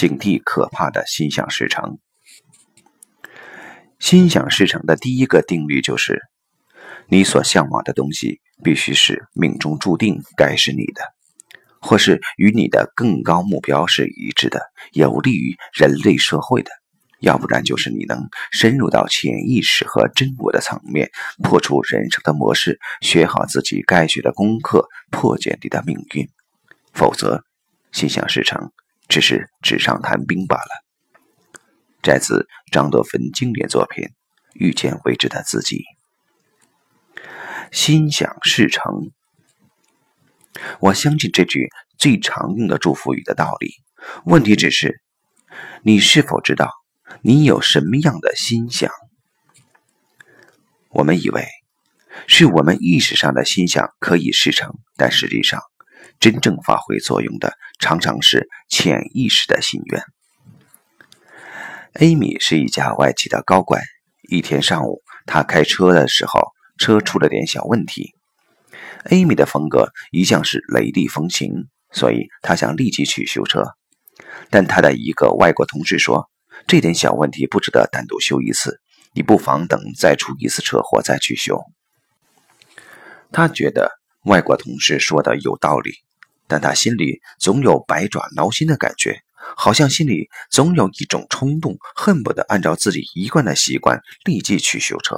警惕可怕的心想事成。心想事成的第一个定律就是：你所向往的东西必须是命中注定该是你的，或是与你的更高目标是一致的，有利于人类社会的。要不然就是你能深入到潜意识和真我的层面，破除人生的模式，学好自己该学的功课，破解你的命运。否则，心想事成只是纸上谈兵罢了。摘自张德芬经典作品《遇见未知的自己》。心想事成，我相信这句最常用的祝福语的道理。问题只是，你是否知道？你有什么样的心想？我们以为是我们意识上的心想可以事成，但实际上，真正发挥作用的常常是潜意识的心愿。艾米是一家外企的高管。一天上午，他开车的时候，车出了点小问题。艾米的风格一向是雷厉风行，所以他想立即去修车。但他的一个外国同事说。这点小问题不值得单独修一次，你不妨等再出一次车祸再去修。他觉得外国同事说的有道理，但他心里总有百爪挠心的感觉，好像心里总有一种冲动，恨不得按照自己一贯的习惯立即去修车。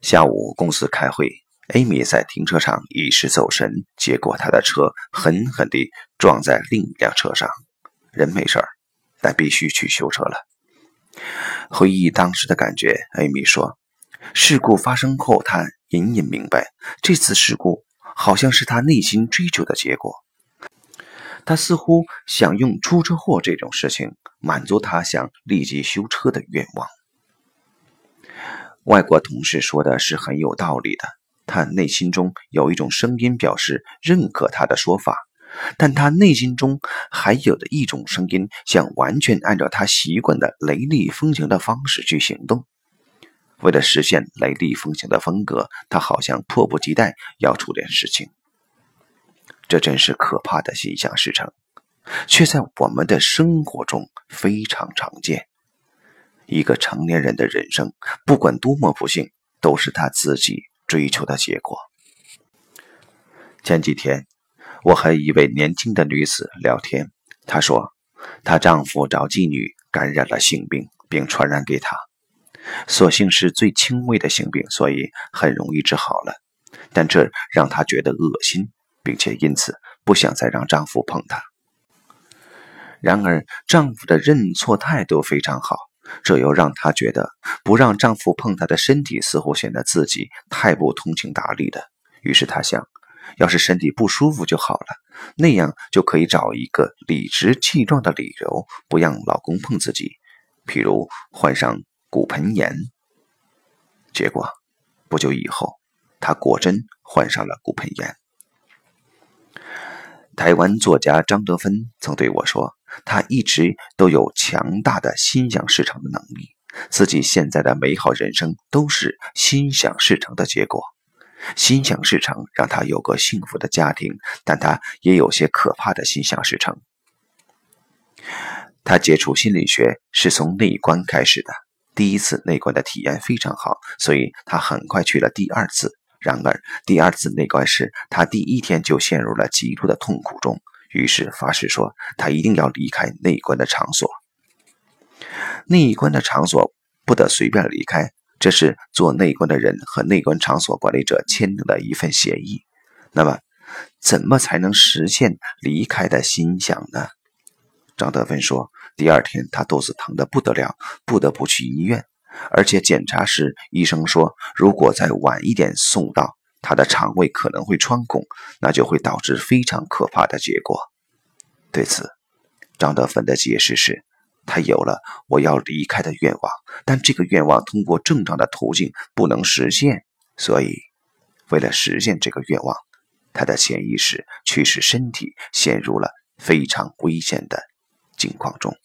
下午公司开会，艾米在停车场一时走神，结果他的车狠狠地撞在另一辆车上，人没事儿。但必须去修车了。回忆当时的感觉，艾米说：“事故发生后，她隐隐明白，这次事故好像是他内心追求的结果。他似乎想用出车祸这种事情满足他想立即修车的愿望。”外国同事说的是很有道理的，他内心中有一种声音表示认可他的说法。但他内心中还有着一种声音，想完全按照他习惯的雷厉风行的方式去行动。为了实现雷厉风行的风格，他好像迫不及待要出点事情。这真是可怕的心想事成，却在我们的生活中非常常见。一个成年人的人生，不管多么不幸，都是他自己追求的结果。前几天。我和一位年轻的女子聊天，她说，她丈夫找妓女感染了性病，并传染给她。所幸是最轻微的性病，所以很容易治好了。但这让她觉得恶心，并且因此不想再让丈夫碰她。然而，丈夫的认错态度非常好，这又让她觉得不让丈夫碰她的身体，似乎显得自己太不通情达理了。于是她想。要是身体不舒服就好了，那样就可以找一个理直气壮的理由，不让老公碰自己，譬如患上骨盆炎。结果不久以后，他果真患上了骨盆炎。台湾作家张德芬曾对我说：“他一直都有强大的心想事成的能力，自己现在的美好人生都是心想事成的结果。”心想事成，让他有个幸福的家庭，但他也有些可怕的心想事成。他接触心理学是从内观开始的，第一次内观的体验非常好，所以他很快去了第二次。然而，第二次内观时，他第一天就陷入了极度的痛苦中，于是发誓说他一定要离开内观的场所。内观的场所不得随便离开。这是做内观的人和内观场所管理者签订的一份协议。那么，怎么才能实现离开的心想呢？张德芬说：“第二天他肚子疼得不得了，不得不去医院，而且检查时医生说，如果再晚一点送到，他的肠胃可能会穿孔，那就会导致非常可怕的结果。”对此，张德芬的解释是。他有了我要离开的愿望，但这个愿望通过正常的途径不能实现，所以为了实现这个愿望，他的潜意识驱使身体陷入了非常危险的境况中。